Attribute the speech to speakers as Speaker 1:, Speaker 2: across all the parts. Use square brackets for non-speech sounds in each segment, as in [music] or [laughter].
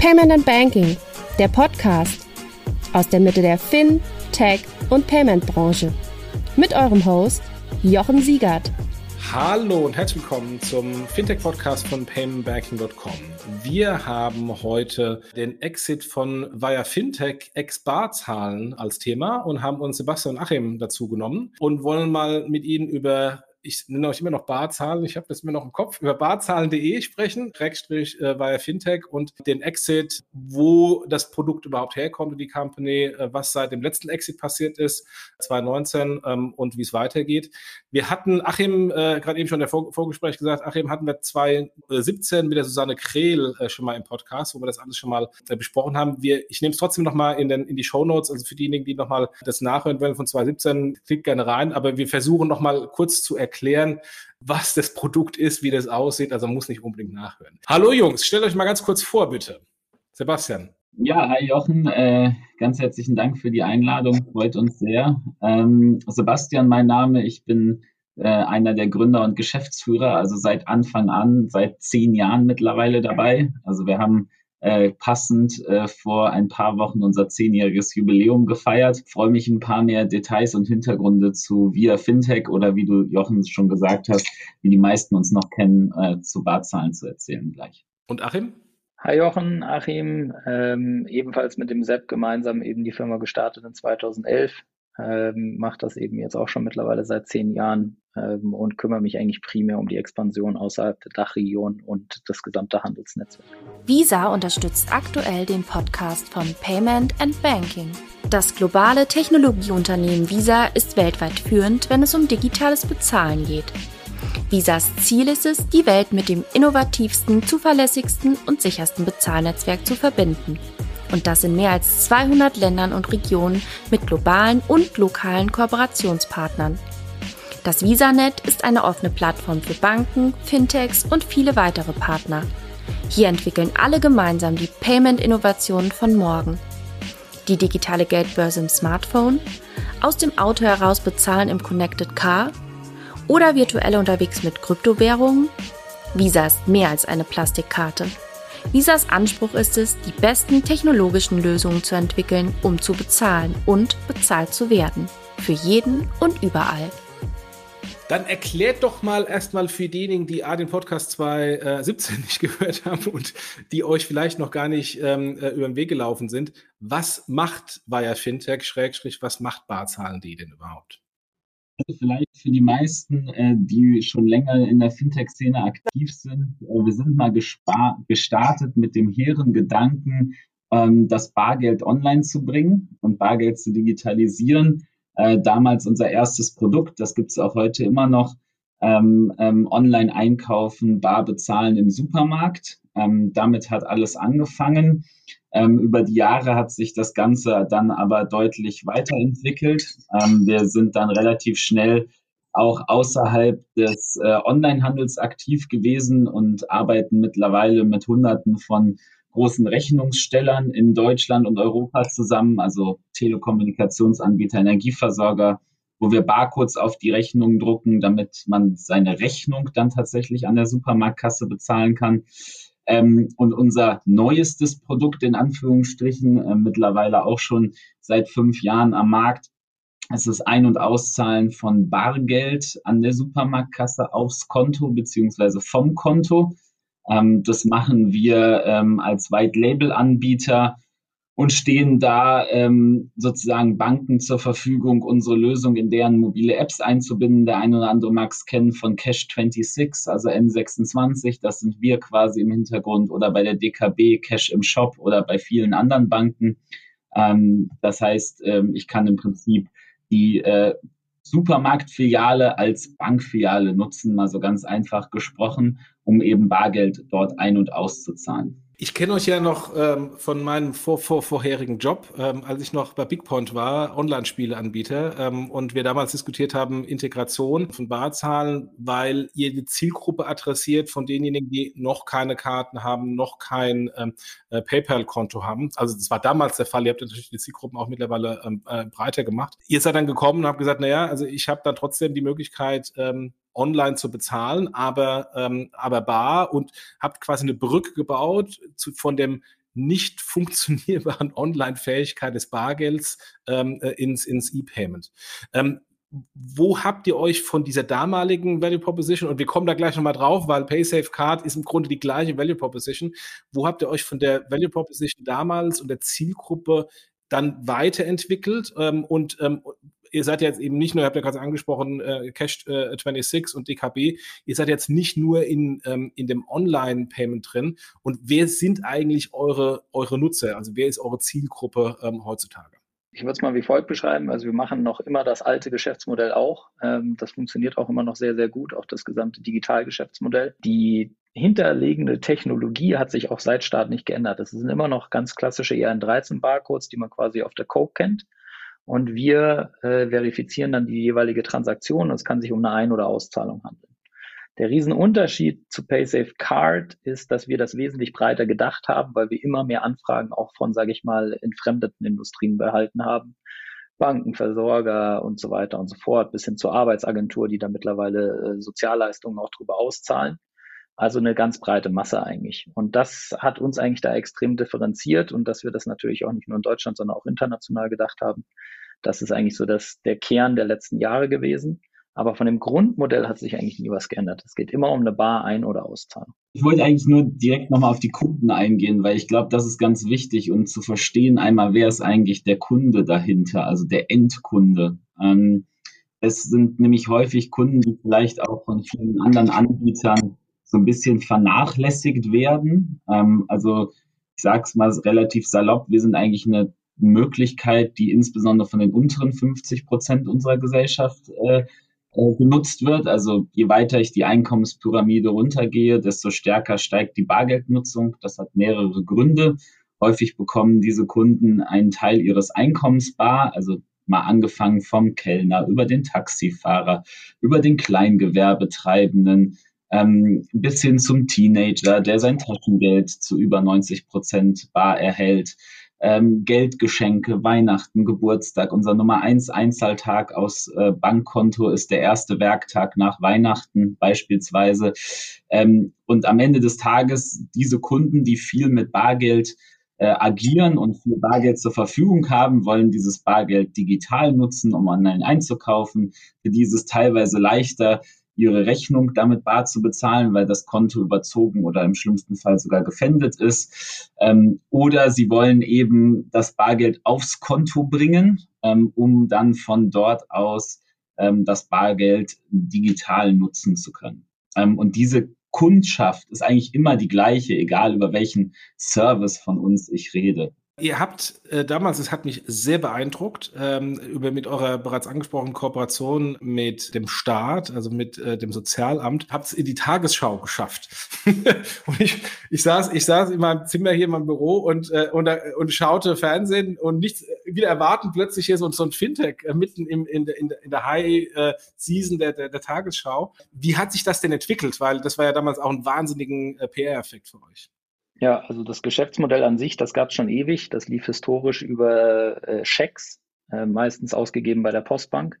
Speaker 1: Payment and Banking, der Podcast aus der Mitte der Fin, Tech und Payment Branche. Mit eurem Host Jochen Siegert.
Speaker 2: Hallo und herzlich willkommen zum Fintech-Podcast von paymentbanking.com. Wir haben heute den Exit von Via Fintech ex-Barzahlen als Thema und haben uns Sebastian und Achim dazu genommen und wollen mal mit Ihnen über ich nenne euch immer noch Barzahlen, ich habe das immer noch im Kopf, über barzahlen.de sprechen, Schrägstrich äh, via Fintech und den Exit, wo das Produkt überhaupt herkommt, die Company, äh, was seit dem letzten Exit passiert ist, 2019 ähm, und wie es weitergeht. Wir hatten, Achim, äh, gerade eben schon in der Vor Vorgespräch gesagt, Achim hatten wir 2017 mit der Susanne Krehl schon mal im Podcast, wo wir das alles schon mal besprochen haben. Wir, ich nehme es trotzdem nochmal in, in die Show Notes, also für diejenigen, die nochmal das nachhören wollen von 2017, klickt gerne rein, aber wir versuchen nochmal kurz zu erklären, erklären, was das Produkt ist, wie das aussieht. Also muss nicht unbedingt nachhören. Hallo Jungs, stellt euch mal ganz kurz vor, bitte. Sebastian.
Speaker 3: Ja, hi Jochen, äh, ganz herzlichen Dank für die Einladung, freut uns sehr. Ähm, Sebastian, mein Name, ich bin äh, einer der Gründer und Geschäftsführer, also seit Anfang an, seit zehn Jahren mittlerweile dabei. Also wir haben äh, passend äh, vor ein paar Wochen unser zehnjähriges Jubiläum gefeiert. Freue mich ein paar mehr Details und Hintergründe zu Via Fintech oder wie du Jochen schon gesagt hast, wie die meisten uns noch kennen, äh, zu Barzahlen zu erzählen gleich.
Speaker 2: Und Achim?
Speaker 4: Hi Jochen, Achim, ähm, ebenfalls mit dem Sepp gemeinsam eben die Firma gestartet in 2011 ähm, mache das eben jetzt auch schon mittlerweile seit zehn Jahren ähm, und kümmere mich eigentlich primär um die Expansion außerhalb der Dachregion und das gesamte Handelsnetzwerk.
Speaker 1: Visa unterstützt aktuell den Podcast von Payment and Banking. Das globale Technologieunternehmen Visa ist weltweit führend, wenn es um digitales Bezahlen geht. Visas Ziel ist es, die Welt mit dem innovativsten, zuverlässigsten und sichersten Bezahlnetzwerk zu verbinden und das in mehr als 200 Ländern und Regionen mit globalen und lokalen Kooperationspartnern. Das VisaNet ist eine offene Plattform für Banken, Fintechs und viele weitere Partner. Hier entwickeln alle gemeinsam die Payment-Innovationen von morgen. Die digitale Geldbörse im Smartphone, aus dem Auto heraus bezahlen im Connected Car oder virtuell unterwegs mit Kryptowährungen. Visa ist mehr als eine Plastikkarte. Visas Anspruch ist es, die besten technologischen Lösungen zu entwickeln, um zu bezahlen und bezahlt zu werden. Für jeden und überall.
Speaker 2: Dann erklärt doch mal erstmal für diejenigen, die A, den Podcast 2017 nicht [laughs] gehört haben und die euch vielleicht noch gar nicht ähm, äh, über den Weg gelaufen sind, was macht Via Fintech, Schrägstrich, was macht Barzahlen.de denn überhaupt?
Speaker 3: Vielleicht für die meisten, äh, die schon länger in der Fintech-Szene aktiv sind. Äh, wir sind mal gestartet mit dem hehren Gedanken, ähm, das Bargeld online zu bringen und Bargeld zu digitalisieren. Äh, damals unser erstes Produkt, das gibt es auch heute immer noch, ähm, ähm, online einkaufen, bar bezahlen im Supermarkt. Ähm, damit hat alles angefangen. Ähm, über die Jahre hat sich das Ganze dann aber deutlich weiterentwickelt. Ähm, wir sind dann relativ schnell auch außerhalb des äh, Onlinehandels aktiv gewesen und arbeiten mittlerweile mit Hunderten von großen Rechnungsstellern in Deutschland und Europa zusammen, also Telekommunikationsanbieter, Energieversorger, wo wir Barcodes auf die Rechnungen drucken, damit man seine Rechnung dann tatsächlich an der Supermarktkasse bezahlen kann. Ähm, und unser neuestes Produkt in Anführungsstrichen, äh, mittlerweile auch schon seit fünf Jahren am Markt, ist Ein- und Auszahlen von Bargeld an der Supermarktkasse aufs Konto beziehungsweise vom Konto. Ähm, das machen wir ähm, als White-Label-Anbieter und stehen da ähm, sozusagen Banken zur Verfügung, unsere Lösung in deren mobile Apps einzubinden. Der eine oder andere mag es kennen von Cash26, also N26, das sind wir quasi im Hintergrund oder bei der DKB Cash im Shop oder bei vielen anderen Banken. Ähm, das heißt, ähm, ich kann im Prinzip die äh, Supermarktfiliale als Bankfiliale nutzen, mal so ganz einfach gesprochen, um eben Bargeld dort ein- und auszuzahlen.
Speaker 2: Ich kenne euch ja noch ähm, von meinem vor, vor, vorherigen Job, ähm, als ich noch bei Bigpoint war, Online-Spieleanbieter, ähm, und wir damals diskutiert haben, Integration von Barzahlen, weil ihr die Zielgruppe adressiert von denjenigen, die noch keine Karten haben, noch kein ähm, äh, PayPal-Konto haben. Also das war damals der Fall. Ihr habt natürlich die Zielgruppen auch mittlerweile ähm, äh, breiter gemacht. Ihr seid dann gekommen und habt gesagt, naja, also ich habe dann trotzdem die Möglichkeit, ähm, online zu bezahlen, aber, ähm, aber bar und habt quasi eine Brücke gebaut zu, von dem nicht [laughs] funktionierbaren Online-Fähigkeit des Bargelds ähm, äh, ins, ins E-Payment. Ähm, wo habt ihr euch von dieser damaligen Value Proposition, und wir kommen da gleich nochmal drauf, weil PaySafe Card ist im Grunde die gleiche Value Proposition, wo habt ihr euch von der Value Proposition damals und der Zielgruppe dann weiterentwickelt ähm, und ähm, ihr seid jetzt eben nicht nur, ihr habt ja gerade angesprochen, äh, Cash äh, 26 und DKB, ihr seid jetzt nicht nur in, ähm, in dem Online-Payment drin. Und wer sind eigentlich eure, eure Nutzer? Also wer ist eure Zielgruppe ähm, heutzutage?
Speaker 4: Ich würde es mal wie folgt beschreiben. Also wir machen noch immer das alte Geschäftsmodell auch. Ähm, das funktioniert auch immer noch sehr, sehr gut, auch das gesamte Digitalgeschäftsmodell. Die hinterlegende Technologie hat sich auch seit Start nicht geändert. Das sind immer noch ganz klassische ERN13-Barcodes, die man quasi auf der Coke kennt und wir äh, verifizieren dann die jeweilige Transaktion. Es kann sich um eine Ein- oder Auszahlung handeln. Der Riesenunterschied zu PaySafe Card ist, dass wir das wesentlich breiter gedacht haben, weil wir immer mehr Anfragen auch von, sage ich mal, entfremdeten Industrien behalten haben. Banken, Versorger und so weiter und so fort, bis hin zur Arbeitsagentur, die da mittlerweile äh, Sozialleistungen auch drüber auszahlen. Also eine ganz breite Masse eigentlich. Und das hat uns eigentlich da extrem differenziert und dass wir das natürlich auch nicht nur in Deutschland, sondern auch international gedacht haben. Das ist eigentlich so das, der Kern der letzten Jahre gewesen. Aber von dem Grundmodell hat sich eigentlich nie was geändert. Es geht immer um eine Bar Ein- oder Auszahlung.
Speaker 3: Ich wollte eigentlich nur direkt nochmal auf die Kunden eingehen, weil ich glaube, das ist ganz wichtig und zu verstehen einmal, wer ist eigentlich der Kunde dahinter, also der Endkunde. Ähm, es sind nämlich häufig Kunden, die vielleicht auch von vielen anderen Anbietern so ein bisschen vernachlässigt werden. Ähm, also ich sage es mal relativ salopp, wir sind eigentlich eine Möglichkeit, die insbesondere von den unteren 50 Prozent unserer Gesellschaft äh, äh, genutzt wird. Also je weiter ich die Einkommenspyramide runtergehe, desto stärker steigt die Bargeldnutzung. Das hat mehrere Gründe. Häufig bekommen diese Kunden einen Teil ihres Einkommens bar, also mal angefangen vom Kellner über den Taxifahrer, über den Kleingewerbetreibenden, ähm, bis hin zum Teenager, der sein Taschengeld zu über 90 Prozent bar erhält. Ähm, Geldgeschenke, Weihnachten, Geburtstag. Unser Nummer eins Einzahltag aus äh, Bankkonto ist der erste Werktag nach Weihnachten beispielsweise. Ähm, und am Ende des Tages diese Kunden, die viel mit Bargeld äh, agieren und viel Bargeld zur Verfügung haben, wollen dieses Bargeld digital nutzen, um online einzukaufen. Für dieses teilweise leichter ihre Rechnung damit bar zu bezahlen, weil das Konto überzogen oder im schlimmsten Fall sogar gefändet ist. Ähm, oder sie wollen eben das Bargeld aufs Konto bringen, ähm, um dann von dort aus ähm, das Bargeld digital nutzen zu können. Ähm, und diese Kundschaft ist eigentlich immer die gleiche, egal über welchen Service von uns ich rede.
Speaker 2: Ihr habt äh, damals, es hat mich sehr beeindruckt, ähm, über mit eurer bereits angesprochenen Kooperation mit dem Staat, also mit äh, dem Sozialamt, habt es in die Tagesschau geschafft. [laughs] und ich, ich saß, ich saß in meinem Zimmer hier in meinem Büro und äh, und, und schaute Fernsehen und nichts wieder erwarten plötzlich hier so, so ein Fintech äh, mitten im, in, der, in, in der High äh, Season der, der, der Tagesschau. Wie hat sich das denn entwickelt? Weil das war ja damals auch ein wahnsinnigen äh, PR-Effekt für euch.
Speaker 4: Ja, also das Geschäftsmodell an sich, das gab es schon ewig. Das lief historisch über äh, Schecks, äh, meistens ausgegeben bei der Postbank.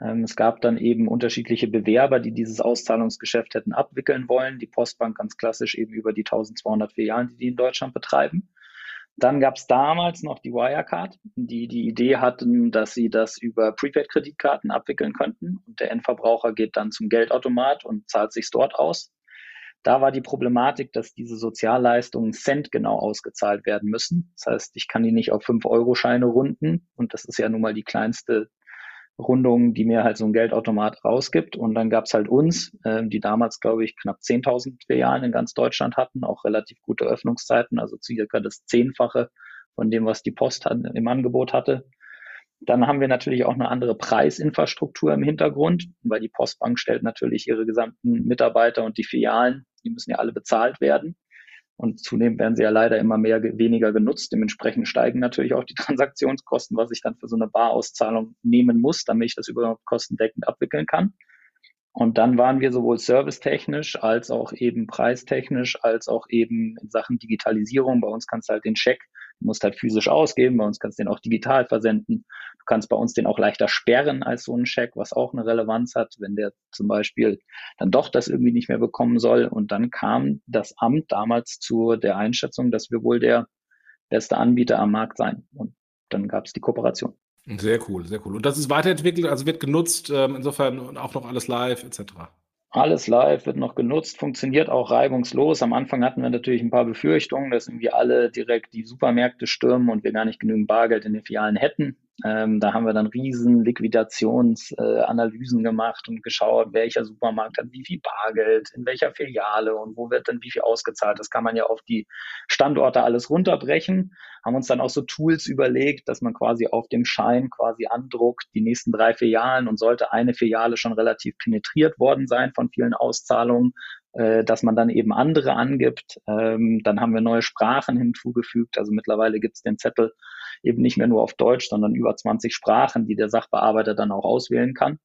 Speaker 4: Ähm, es gab dann eben unterschiedliche Bewerber, die dieses Auszahlungsgeschäft hätten abwickeln wollen. Die Postbank ganz klassisch eben über die 1200 Filialen, die die in Deutschland betreiben. Dann gab es damals noch die Wirecard, die die Idee hatten, dass sie das über Prepaid-Kreditkarten abwickeln könnten. Und der Endverbraucher geht dann zum Geldautomat und zahlt sich dort aus. Da war die Problematik, dass diese Sozialleistungen centgenau ausgezahlt werden müssen. Das heißt, ich kann die nicht auf 5-Euro-Scheine runden. Und das ist ja nun mal die kleinste Rundung, die mir halt so ein Geldautomat rausgibt. Und dann gab es halt uns, äh, die damals, glaube ich, knapp 10.000 Filialen in ganz Deutschland hatten, auch relativ gute Öffnungszeiten, also circa das Zehnfache von dem, was die Post hat, im Angebot hatte. Dann haben wir natürlich auch eine andere Preisinfrastruktur im Hintergrund, weil die Postbank stellt natürlich ihre gesamten Mitarbeiter und die Filialen, die müssen ja alle bezahlt werden. Und zunehmend werden sie ja leider immer mehr weniger genutzt. Dementsprechend steigen natürlich auch die [laughs] Transaktionskosten, was ich dann für so eine Barauszahlung nehmen muss, damit ich das überhaupt kostendeckend abwickeln kann. Und dann waren wir sowohl servicetechnisch als auch eben preistechnisch, als auch eben in Sachen Digitalisierung. Bei uns kannst du halt den Scheck Du musst halt physisch ausgeben, bei uns kannst du den auch digital versenden. Du kannst bei uns den auch leichter sperren als so ein Scheck, was auch eine Relevanz hat, wenn der zum Beispiel dann doch das irgendwie nicht mehr bekommen soll. Und dann kam das Amt damals zu der Einschätzung, dass wir wohl der beste Anbieter am Markt sein. Und dann gab es die Kooperation.
Speaker 2: Sehr cool, sehr cool. Und das ist weiterentwickelt, also wird genutzt, ähm, insofern auch noch alles live etc.
Speaker 4: Alles live wird noch genutzt, funktioniert auch reibungslos. Am Anfang hatten wir natürlich ein paar Befürchtungen, dass irgendwie alle direkt die Supermärkte stürmen und wir gar nicht genügend Bargeld in den Filialen hätten. Ähm, da haben wir dann riesen Liquidationsanalysen äh, gemacht und geschaut, welcher Supermarkt hat wie viel Bargeld, in welcher Filiale und wo wird dann wie viel ausgezahlt. Das kann man ja auf die Standorte alles runterbrechen. Haben uns dann auch so Tools überlegt, dass man quasi auf dem Schein quasi andruckt, die nächsten drei Filialen und sollte eine Filiale schon relativ penetriert worden sein von vielen Auszahlungen, äh, dass man dann eben andere angibt. Ähm, dann haben wir neue Sprachen hinzugefügt. Also mittlerweile gibt es den Zettel eben nicht mehr nur auf Deutsch, sondern über 20 Sprachen, die der Sachbearbeiter dann auch auswählen kann.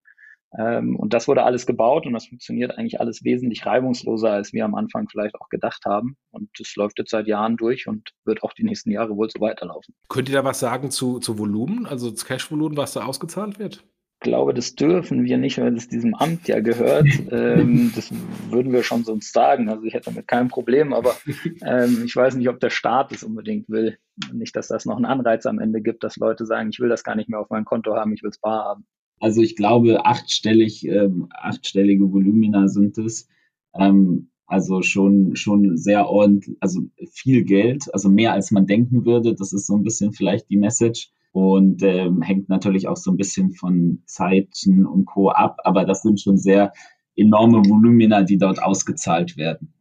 Speaker 4: Ähm, und das wurde alles gebaut und das funktioniert eigentlich alles wesentlich reibungsloser, als wir am Anfang vielleicht auch gedacht haben. Und das läuft jetzt seit Jahren durch und wird auch die nächsten Jahre wohl so weiterlaufen.
Speaker 2: Könnt ihr da was sagen zu, zu Volumen, also das Cash-Volumen, was da ausgezahlt wird?
Speaker 4: Glaube, das dürfen wir nicht, weil es diesem Amt ja gehört. [laughs] Ähm, das würden wir schon sonst sagen. Also ich hätte damit kein Problem, aber ähm, ich weiß nicht, ob der Staat es unbedingt will. Nicht, dass das noch einen Anreiz am Ende gibt, dass Leute sagen, ich will das gar nicht mehr auf meinem Konto haben, ich will es bar haben.
Speaker 3: Also ich glaube, achtstellig, ähm, achtstellige Volumina sind es. Ähm, also schon, schon sehr ordentlich, also viel Geld, also mehr als man denken würde. Das ist so ein bisschen vielleicht die Message und ähm, hängt natürlich auch so ein bisschen von Zeiten und Co. ab, aber das sind schon sehr enorme Volumina, die dort ausgezahlt werden.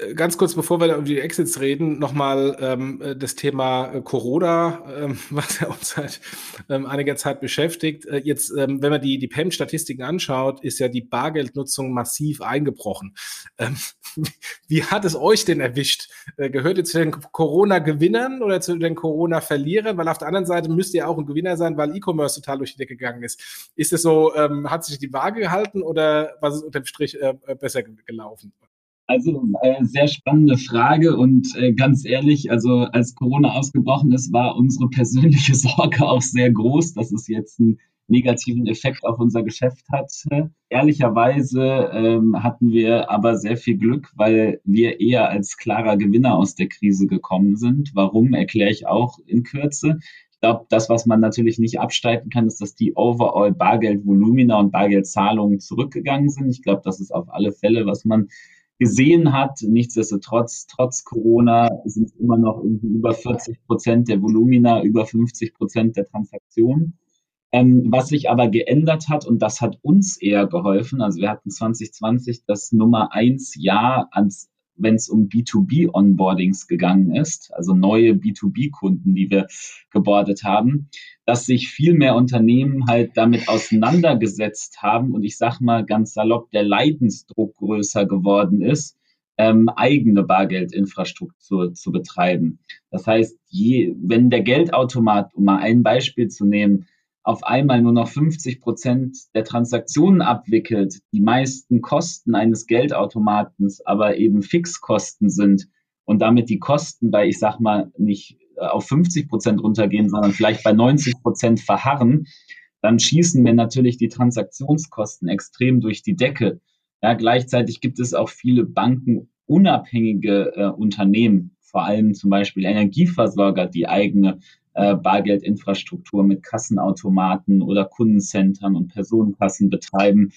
Speaker 2: Äh, ganz kurz, bevor wir um die Exits reden, nochmal ähm, äh, das Thema äh, Corona, ähm, [laughs] was ja uns seit ähm, einiger Zeit beschäftigt. Äh, jetzt, ähm, wenn man die, die PEM-Statistiken anschaut, ist ja die Bargeldnutzung massiv eingebrochen. Ähm, [laughs] wie hat es euch denn erwischt? Äh, gehört ihr zu den Corona-Gewinnern oder zu den Corona-Verlierern? Weil auf der anderen Seite müsst ihr auch ein Gewinner sein, weil E-Commerce total durch die Decke gegangen ist. Ist es so, ähm, hat sich die Waage gehalten oder was ist unterm Strich äh, besser gelaufen?
Speaker 3: Also äh, sehr spannende Frage und äh, ganz ehrlich, also als Corona ausgebrochen ist, war unsere persönliche [laughs] Sorge auch sehr groß, dass es jetzt einen negativen Effekt auf unser Geschäft hat. Ehrlicherweise ähm, hatten wir aber sehr viel Glück, weil wir eher als klarer Gewinner aus der Krise gekommen sind. Warum, erkläre ich auch in Kürze. Ich glaube, das, was man natürlich nicht abstreiten kann, ist, dass die overall Bargeldvolumina und Bargeldzahlungen zurückgegangen sind. Ich glaube, das ist auf alle Fälle, was man gesehen hat. Nichtsdestotrotz, trotz Corona sind es immer noch irgendwie über 40 Prozent der Volumina, über 50 Prozent der Transaktionen. Ähm, was sich aber geändert hat, und das hat uns eher geholfen, also wir hatten 2020 das Nummer eins Jahr ans wenn es um B2B-Onboardings gegangen ist, also neue B2B-Kunden, die wir gebordet haben, dass sich viel mehr Unternehmen halt damit auseinandergesetzt haben und ich sag mal ganz salopp, der Leidensdruck größer geworden ist, ähm, eigene Bargeldinfrastruktur zu betreiben. Das heißt, je, wenn der Geldautomat, um mal ein Beispiel zu nehmen, auf einmal nur noch 50 Prozent der Transaktionen abwickelt, die meisten Kosten eines Geldautomatens aber eben Fixkosten sind und damit die Kosten bei, ich sag mal, nicht äh, auf 50 Prozent runtergehen, sondern vielleicht bei 90 Prozent verharren, dann schießen wir natürlich die Transaktionskosten extrem durch die Decke. Ja, gleichzeitig gibt es auch viele bankenunabhängige äh, Unternehmen, vor allem zum Beispiel Energieversorger, die eigene äh, Bargeldinfrastruktur mit Kassenautomaten oder Kundencentern und Personenkassen betreiben,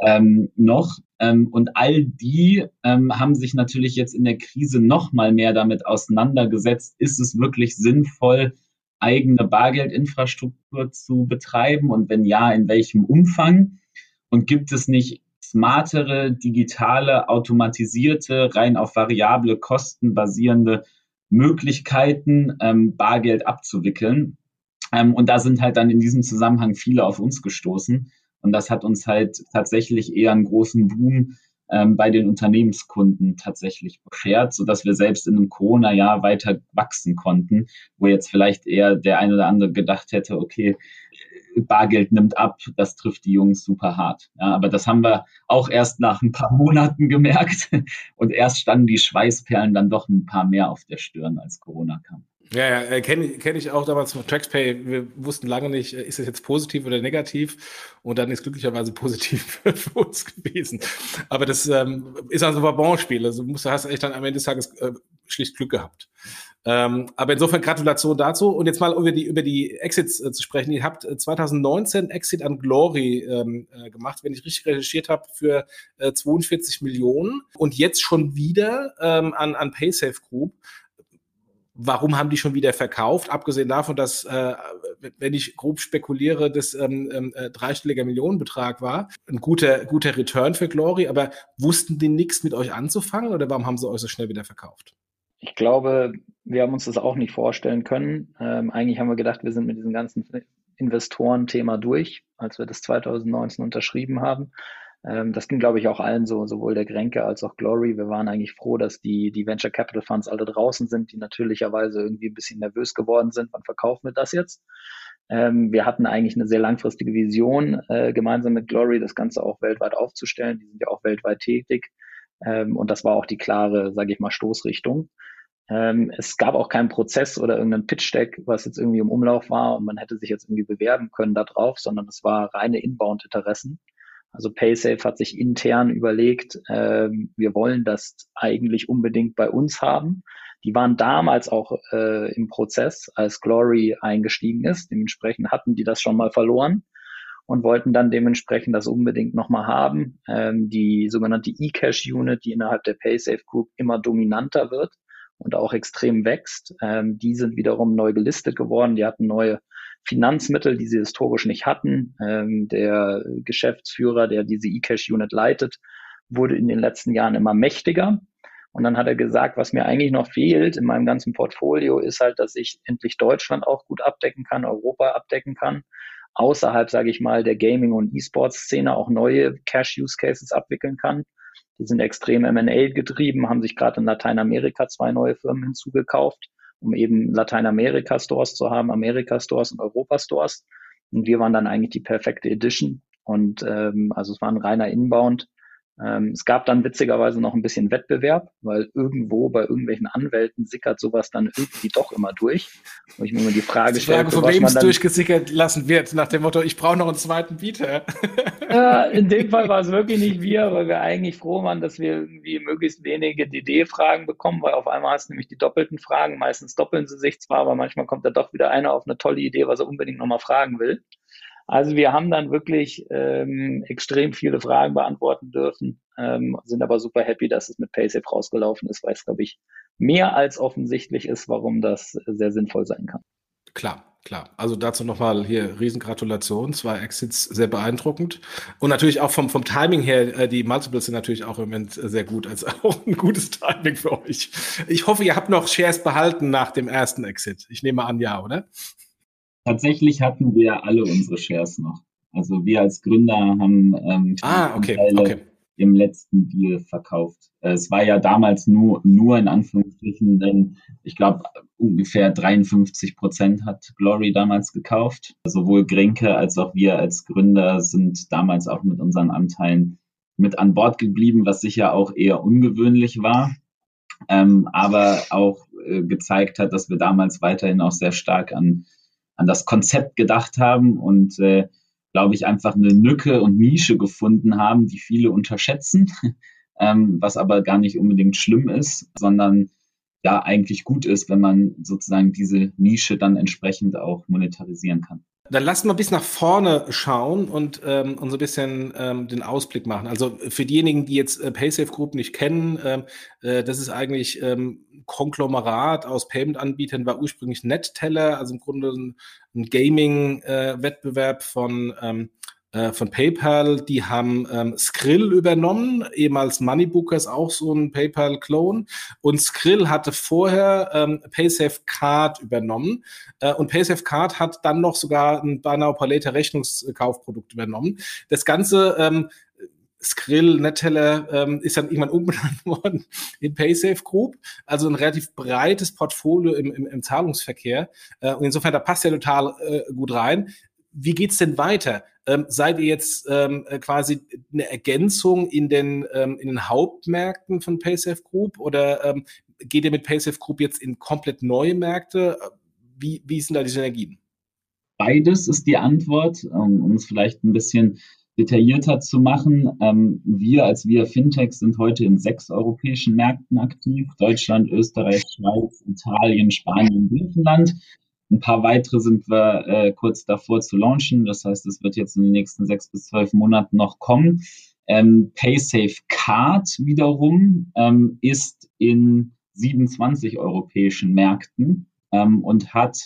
Speaker 3: ähm, noch. Ähm, und all die ähm, haben sich natürlich jetzt in der Krise noch mal mehr damit auseinandergesetzt. Ist es wirklich sinnvoll, eigene Bargeldinfrastruktur zu betreiben? Und wenn ja, in welchem Umfang? Und gibt es nicht smartere, digitale, automatisierte, rein auf variable Kosten basierende Möglichkeiten, ähm, Bargeld abzuwickeln. Ähm, und da sind halt dann in diesem Zusammenhang viele auf uns gestoßen. Und das hat uns halt tatsächlich eher einen großen Boom ähm, bei den Unternehmenskunden tatsächlich beschert, sodass wir selbst in einem Corona-Jahr weiter wachsen konnten, wo jetzt vielleicht eher der eine oder andere gedacht hätte, okay, Bargeld nimmt ab, das trifft die Jungs super hart. Ja, aber das haben wir auch erst nach ein paar [laughs] Monaten gemerkt und erst standen die Schweißperlen dann doch ein paar mehr auf der Stirn, als Corona kam.
Speaker 2: Ja, ja, äh, kenne kenn ich auch damals von TraxPay. Wir wussten lange nicht, äh, ist es jetzt positiv oder negativ. Und dann ist glücklicherweise positiv [laughs] für uns gewesen. Aber das ähm, ist also ein Wabonspiel. Also du hast echt dann am Ende des Tages äh, schlicht Glück gehabt. Ähm, aber insofern Gratulation dazu. Und jetzt mal über die, über die Exits äh, zu sprechen. Ihr habt 2019 äh, Exit an Glory ähm, äh, gemacht, wenn ich richtig recherchiert habe, für äh, 42 Millionen. Und jetzt schon wieder ähm, an, an PaySafe Group. Warum haben die schon wieder verkauft? Abgesehen davon, dass, äh, wenn ich grob spekuliere, das ähm, ähm, äh, dreistelliger Millionenbetrag war, ein guter, guter Return für Glory, aber wussten die nichts mit euch anzufangen oder warum haben sie euch so schnell wieder verkauft?
Speaker 4: Ich glaube, wir haben uns das auch nicht vorstellen können. Ähm, eigentlich haben wir gedacht, wir sind mit diesem ganzen Investoren-Thema durch, als wir das 2019 unterschrieben haben. Ähm, das ging, glaube ich, auch allen so, sowohl der Grenke als auch Glory. Wir waren eigentlich froh, dass die, die Venture Capital Funds alle draußen sind, die natürlicherweise irgendwie ein bisschen nervös geworden sind. Wann verkaufen wir das jetzt? Ähm, wir hatten eigentlich eine sehr langfristige Vision, äh, gemeinsam mit Glory das Ganze auch weltweit aufzustellen. Die sind ja auch weltweit tätig. Ähm, und das war auch die klare, sage ich mal, Stoßrichtung. Ähm, es gab auch keinen Prozess oder irgendeinen Pitch-Deck, was jetzt irgendwie im Umlauf war und man hätte sich jetzt irgendwie bewerben können darauf, sondern es war reine Inbound-Interessen. Also PaySafe hat sich intern überlegt, äh, wir wollen das eigentlich unbedingt bei uns haben. Die waren damals auch äh, im Prozess, als Glory eingestiegen ist. Dementsprechend hatten die das schon mal verloren und wollten dann dementsprechend das unbedingt nochmal haben. Ähm, die sogenannte eCash-Unit, die innerhalb der PaySafe Group immer dominanter wird und auch extrem wächst, ähm, die sind wiederum neu gelistet geworden. Die hatten neue Finanzmittel, die sie historisch nicht hatten. Ähm, der Geschäftsführer, der diese eCash-Unit leitet, wurde in den letzten Jahren immer mächtiger. Und dann hat er gesagt, was mir eigentlich noch fehlt in meinem ganzen Portfolio, ist halt, dass ich endlich Deutschland auch gut abdecken kann, Europa abdecken kann, außerhalb, sage ich mal, der Gaming- und E-Sports-Szene auch neue Cash-Use-Cases abwickeln kann. Die sind extrem M&A getrieben, haben sich gerade in Lateinamerika zwei neue Firmen hinzugekauft um eben Lateinamerika-Stores zu haben, Amerika-Stores und Europa-Stores. Und wir waren dann eigentlich die perfekte Edition. Und ähm, also es war ein reiner Inbound. Ähm, es gab dann witzigerweise noch ein bisschen Wettbewerb, weil irgendwo bei irgendwelchen Anwälten sickert sowas dann irgendwie doch immer durch. Wo ich mir immer die Frage stelle,
Speaker 2: von wem es durchgesickert lassen wird, nach dem Motto, ich brauche noch einen zweiten Bieter.
Speaker 4: Ja, in dem Fall [laughs] war es wirklich nicht wir, weil wir eigentlich froh waren, dass wir irgendwie möglichst wenige DD-Fragen bekommen, weil auf einmal hast du nämlich die doppelten Fragen. Meistens doppeln sie sich zwar, aber manchmal kommt da doch wieder einer auf eine tolle Idee, was er unbedingt nochmal fragen will. Also wir haben dann wirklich ähm, extrem viele Fragen beantworten dürfen, ähm, sind aber super happy, dass es mit PaySafe rausgelaufen ist, weil es, glaube ich, mehr als offensichtlich ist, warum das sehr sinnvoll sein kann.
Speaker 2: Klar, klar. Also dazu nochmal hier Riesengratulation, zwei Exits, sehr beeindruckend. Und natürlich auch vom, vom Timing her, äh, die Multiples sind natürlich auch im Moment sehr gut, also [laughs] auch ein gutes Timing für euch. Ich hoffe, ihr habt noch Shares behalten nach dem ersten Exit. Ich nehme an, ja, oder?
Speaker 3: Tatsächlich hatten wir alle unsere Shares noch. Also wir als Gründer haben ähm,
Speaker 2: ah, okay, okay.
Speaker 3: im letzten Deal verkauft. Äh, es war ja damals nur, nur in Anführungsstrichen, denn ich glaube ungefähr 53 Prozent hat Glory damals gekauft. Sowohl Grenke als auch wir als Gründer sind damals auch mit unseren Anteilen mit an Bord geblieben, was sicher auch eher ungewöhnlich war. Ähm, aber auch äh, gezeigt hat, dass wir damals weiterhin auch sehr stark an an das Konzept gedacht haben und äh, glaube ich einfach eine Lücke und Nische gefunden haben, die viele unterschätzen, [laughs] ähm, was aber gar nicht unbedingt schlimm ist, sondern ja eigentlich gut ist, wenn man sozusagen diese Nische dann entsprechend auch monetarisieren kann.
Speaker 2: Dann lasst mal bis nach vorne schauen und, ähm, und so ein bisschen ähm, den Ausblick machen. Also für diejenigen, die jetzt äh, PaySafe Group nicht kennen, ähm, äh, das ist eigentlich ähm, Konglomerat aus Payment-Anbietern, war ursprünglich NetTeller, also im Grunde ein, ein Gaming-Wettbewerb äh, von ähm, äh, von PayPal, die haben ähm, Skrill übernommen, ehemals Moneybookers auch so ein PayPal-Clone. Und Skrill hatte vorher ähm, PaySafe Card übernommen. Äh, und PaySafe Card hat dann noch sogar ein Buy Now Later Rechnungskaufprodukt übernommen. Das Ganze ähm, Skrill, Netteller ähm, ist dann irgendwann [laughs] umbenannt worden in PaySafe Group. Also ein relativ breites Portfolio im, im, im Zahlungsverkehr. Äh, und insofern, da passt ja total äh, gut rein. Wie geht's denn weiter? Ähm, seid ihr jetzt ähm, äh, quasi eine Ergänzung in den, ähm, in den Hauptmärkten von PaySafe Group oder ähm, geht ihr mit PaySafe Group jetzt in komplett neue Märkte? Wie, wie sind da die Synergien?
Speaker 3: Beides ist die Antwort, ähm, um es vielleicht ein bisschen detaillierter zu machen. Ähm, wir als Via Fintech sind heute in sechs europäischen Märkten aktiv. Deutschland, Österreich, Schweiz, Italien, Spanien, Griechenland. Ein paar weitere sind wir äh, kurz davor zu launchen. Das heißt, es wird jetzt in den nächsten sechs bis zwölf Monaten noch kommen. Ähm, PaySafe Card wiederum ähm, ist in 27 europäischen Märkten ähm, und hat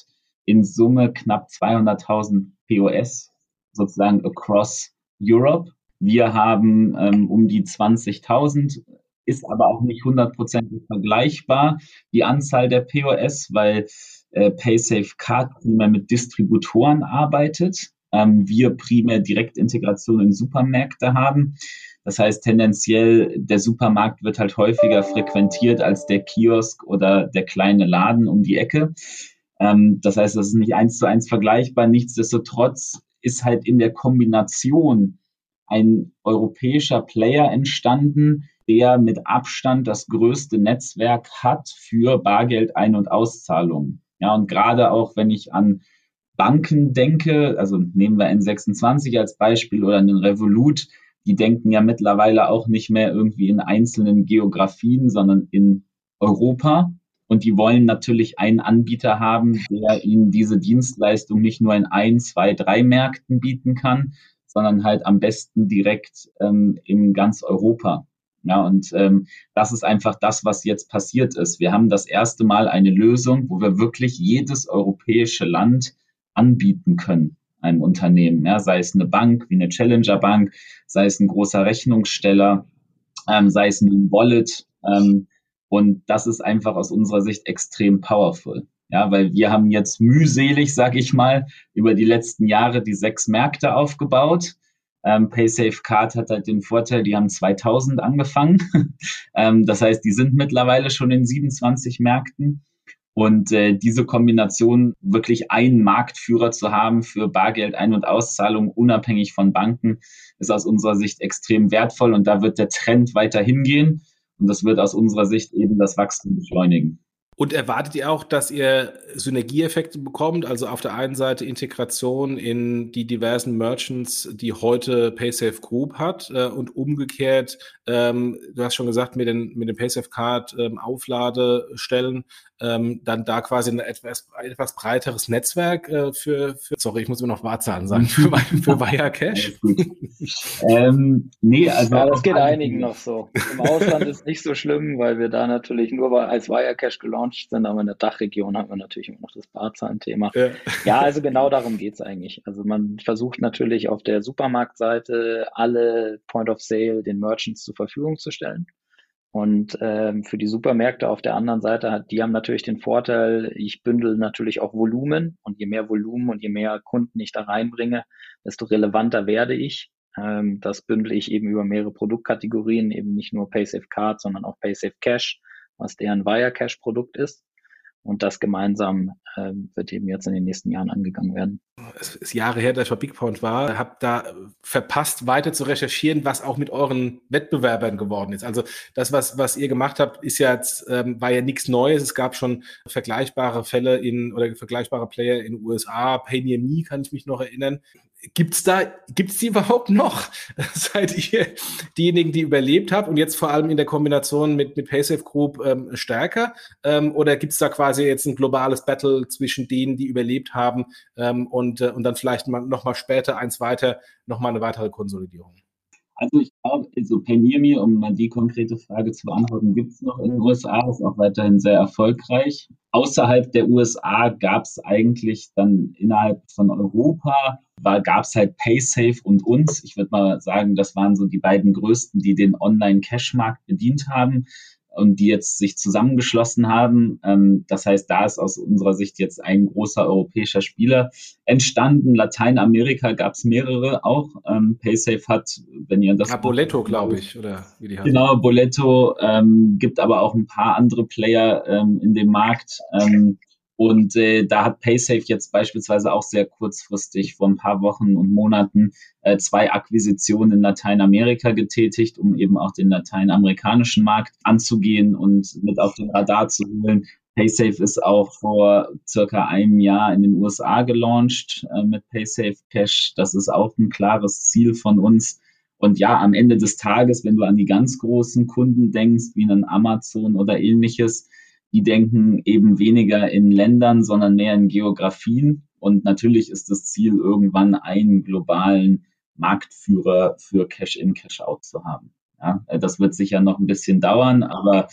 Speaker 3: in Summe knapp 200.000 POS sozusagen across Europe. Wir haben ähm, um die 20.000, ist aber auch nicht hundertprozentig vergleichbar, die Anzahl der POS, weil äh, PaySafe Card primär mit Distributoren arbeitet. Ähm, wir primär Direktintegration in Supermärkte haben. Das heißt, tendenziell der Supermarkt wird halt häufiger frequentiert als der Kiosk oder der kleine Laden um die Ecke. Ähm, das heißt, das ist nicht eins zu eins vergleichbar. Nichtsdestotrotz ist halt in der Kombination ein europäischer Player entstanden, der mit Abstand das größte Netzwerk hat für Bargeld-Ein- und Auszahlungen. Ja, und gerade auch, wenn ich an Banken denke, also nehmen wir N26 als Beispiel oder einen Revolut, die denken ja mittlerweile auch nicht mehr irgendwie in einzelnen Geografien, sondern in Europa. Und die wollen natürlich einen Anbieter haben, der ihnen diese Dienstleistung nicht nur in ein, zwei, drei Märkten bieten kann, sondern halt am besten direkt ähm, in ganz Europa. Ja, und ähm, das ist einfach das, was jetzt passiert ist. Wir haben das erste Mal eine Lösung, wo wir wirklich jedes europäische Land anbieten können einem Unternehmen, ja, sei es eine Bank wie eine Challenger Bank, sei es ein großer Rechnungssteller, ähm, sei es ein Wallet. Ähm, und das ist einfach aus unserer Sicht extrem powerful. Ja, weil wir haben jetzt mühselig, sag ich mal, über die letzten Jahre die sechs Märkte aufgebaut. Ähm, PaySafe Card hat halt den Vorteil, die haben 2000 angefangen. [laughs] ähm, das heißt, die sind mittlerweile schon in 27 Märkten. Und äh, diese Kombination, wirklich einen Marktführer zu haben für Bargeld, Ein- und Auszahlung, unabhängig von Banken, ist aus unserer Sicht extrem wertvoll. Und da wird der Trend weiter hingehen. Und das wird aus unserer Sicht eben das Wachstum beschleunigen.
Speaker 2: Und erwartet ihr auch, dass ihr Synergieeffekte bekommt? Also auf der einen Seite Integration in die diversen Merchants, die heute PaySafe Group hat äh, und umgekehrt, ähm, du hast schon gesagt, mit den, mit den PaySafe Card ähm, Aufladestellen, ähm, dann da quasi ein etwas, etwas breiteres Netzwerk äh, für, für, sorry, ich muss immer noch Wahrzahlen sagen, für, [laughs] für Wirecash.
Speaker 4: ähm, nee, also ja, das geht einigen noch so. Im Ausland ist nicht so schlimm, weil wir da natürlich nur als Wirecash gelauncht sind, aber in der Dachregion haben wir natürlich immer noch das Barzahlenthema. Ja. ja, also genau darum geht's eigentlich. Also man versucht natürlich auf der Supermarktseite alle Point of Sale den Merchants zur Verfügung zu stellen. Und ähm, für die Supermärkte auf der anderen Seite hat, die haben natürlich den Vorteil, ich bündel natürlich auch Volumen und je mehr Volumen und je mehr Kunden ich da reinbringe, desto relevanter werde ich. Ähm, das bündel ich eben über mehrere Produktkategorien, eben nicht nur PaySafe Card, sondern auch PaySafe Cash, was deren Wirecash Produkt ist. Und das gemeinsam äh, wird eben jetzt in den nächsten Jahren angegangen werden.
Speaker 2: Es ist Jahre her, dass ich bei BigPoint war, habe da verpasst, weiter zu recherchieren, was auch mit euren Wettbewerbern geworden ist. Also das, was, was ihr gemacht habt, ist ja jetzt, ähm, war ja nichts Neues. Es gab schon vergleichbare Fälle in oder vergleichbare Player in den USA. Payoneer Me kann ich mich noch erinnern. Gibt's da, gibt's die überhaupt noch? [laughs] Seid ihr diejenigen, die überlebt habt und jetzt vor allem in der Kombination mit, mit PaySafe Group ähm, stärker? Ähm, oder gibt's da quasi jetzt ein globales Battle zwischen denen, die überlebt haben ähm, und, äh, und dann vielleicht mal, noch mal später eins weiter, noch mal eine weitere Konsolidierung?
Speaker 3: Also ich glaube, also Payoneer, um mal die konkrete Frage zu beantworten, gibt es noch in den USA, ist auch weiterhin sehr erfolgreich. Außerhalb der USA gab es eigentlich dann innerhalb von Europa, gab es halt PaySafe und uns. Ich würde mal sagen, das waren so die beiden größten, die den Online-Cash-Markt bedient haben und die jetzt sich zusammengeschlossen haben. Ähm, das heißt, da ist aus unserer Sicht jetzt ein großer europäischer Spieler entstanden. Lateinamerika gab es mehrere auch. Ähm, PaySafe hat, wenn ihr das.
Speaker 2: Ja, Boletto, glaube ich, oder wie die
Speaker 3: heißen. Genau, Boletto ähm, gibt aber auch ein paar andere Player ähm, in dem Markt. Ähm, Und äh, da hat PaySafe jetzt beispielsweise auch sehr kurzfristig vor ein paar Wochen und Monaten äh, zwei Akquisitionen in Lateinamerika getätigt, um eben auch den lateinamerikanischen Markt anzugehen und mit auf den Radar zu holen. PaySafe ist auch vor circa einem Jahr in den USA gelauncht äh, mit PaySafe Cash. Das ist auch ein klares Ziel von uns. Und ja, am Ende des Tages, wenn du an die ganz großen Kunden denkst, wie einen Amazon oder ähnliches, die denken eben weniger in Ländern, sondern mehr in Geografien. Und natürlich ist das Ziel, irgendwann einen globalen Marktführer für Cash-in, Cash-out zu haben. Ja, das wird sicher noch ein bisschen dauern, aber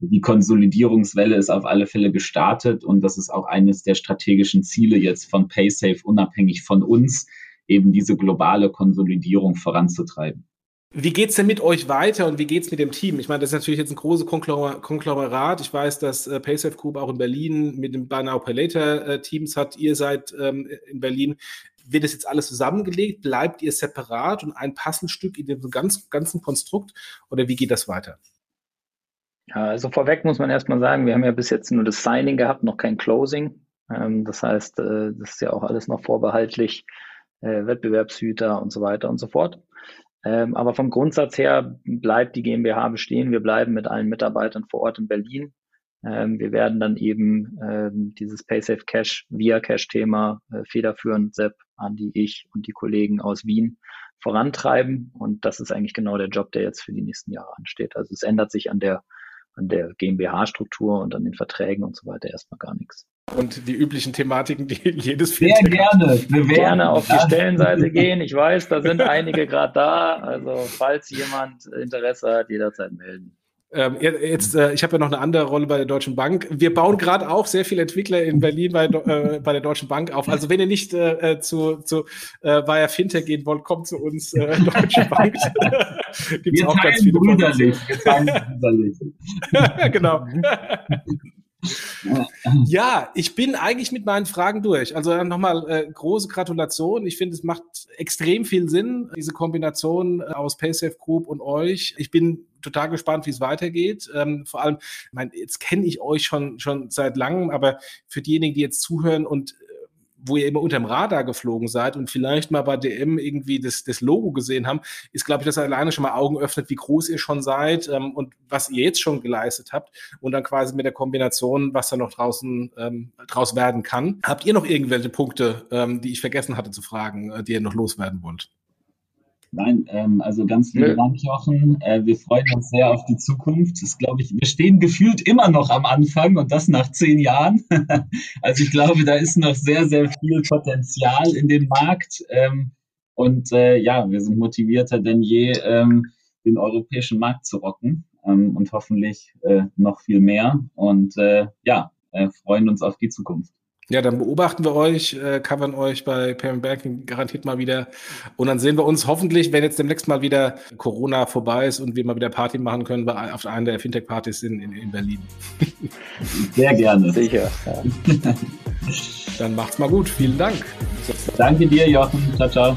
Speaker 3: die Konsolidierungswelle ist auf alle Fälle gestartet und das ist auch eines der strategischen Ziele jetzt von PaySafe, unabhängig von uns, eben diese globale Konsolidierung voranzutreiben.
Speaker 2: Wie geht's denn mit euch weiter und wie geht's mit dem Team? Ich meine, das ist natürlich jetzt ein großes Konglomerat. Ich weiß, dass äh, PaySafe Group auch in Berlin mit dem Buy Later äh, Teams hat. Ihr seid ähm, in Berlin. Wird das jetzt alles zusammengelegt? Bleibt ihr separat und ein Puzzlestück in dem ganz, ganzen Konstrukt? Oder wie geht das weiter?
Speaker 4: Ja, also vorweg muss man erstmal sagen, wir haben ja bis jetzt nur das Signing gehabt, noch kein Closing. Ähm, das heißt, äh, das ist ja auch alles noch vorbehaltlich, äh, Wettbewerbshüter und so weiter und so fort. Ähm, aber vom Grundsatz her bleibt die GmbH bestehen. Wir bleiben mit allen Mitarbeitern vor Ort in Berlin. Ähm, wir werden dann eben ähm, dieses PaySafe Cash via Cash-Thema äh, federführend, Sepp, Andi, ich und die Kollegen aus Wien vorantreiben. Und das ist eigentlich genau der Job, der jetzt für die nächsten Jahre ansteht. Also es ändert sich an der, an der GmbH-Struktur und an den Verträgen und so weiter erstmal gar nichts
Speaker 2: und die üblichen Thematiken, die [laughs] jedes
Speaker 4: Sehr Fintech gerne. Wir gerne auf die Stellenseite [laughs] gehen. Ich weiß, da sind einige gerade da. Also falls jemand Interesse hat, jederzeit melden.
Speaker 2: Ähm, jetzt, äh, ich habe ja noch eine andere Rolle bei der Deutschen Bank. Wir bauen gerade auch sehr viele Entwickler in Berlin bei, äh, bei der Deutschen Bank auf. Also wenn ihr nicht äh, äh zu, zu äh, via Fintech gehen wollt, kommt zu uns, äh, [laughs] Deutsche Bank.
Speaker 3: Gibt es auch ganz viele brüderlich. Wir brüderlich.
Speaker 2: genau. [laughs] Ja, ich bin eigentlich mit meinen Fragen durch. Also nochmal äh, große Gratulation. Ich finde, es macht extrem viel Sinn, diese Kombination äh, aus PaySafe Group und euch. Ich bin total gespannt, wie es weitergeht. Ähm, vor allem, ich meine, jetzt kenne ich euch schon, schon seit langem, aber für diejenigen, die jetzt zuhören und wo ihr immer unterm Radar geflogen seid und vielleicht mal bei DM irgendwie das, das Logo gesehen haben, ist, glaube ich, dass alleine schon mal Augen öffnet, wie groß ihr schon seid ähm, und was ihr jetzt schon geleistet habt und dann quasi mit der Kombination, was da noch draußen ähm, draus werden kann. Habt ihr noch irgendwelche Punkte, ähm, die ich vergessen hatte zu fragen, äh, die ihr noch loswerden wollt?
Speaker 3: Nein, ähm, also ganz vielen Dank, Jochen. Äh, wir freuen uns sehr auf die Zukunft. Das glaube ich, wir stehen gefühlt immer noch am Anfang und das nach zehn Jahren. [laughs] also ich glaube, da ist noch sehr, sehr viel Potenzial in dem Markt. Ähm, und äh, ja, wir sind motivierter denn je, ähm, den europäischen Markt zu rocken ähm, und hoffentlich äh, noch viel mehr. Und äh, ja, äh, freuen uns auf die Zukunft.
Speaker 2: Ja, dann beobachten wir euch, äh, covern euch bei Payment Banking garantiert mal wieder. Und dann sehen wir uns hoffentlich, wenn jetzt demnächst mal wieder Corona vorbei ist und wir mal wieder Party machen können, auf einer der Fintech-Partys in, in, in, Berlin. [laughs]
Speaker 3: Sehr gerne.
Speaker 4: Sicher. Ja.
Speaker 2: dann macht's mal gut. Vielen Dank.
Speaker 3: Danke dir, Jochen. Ciao, ciao.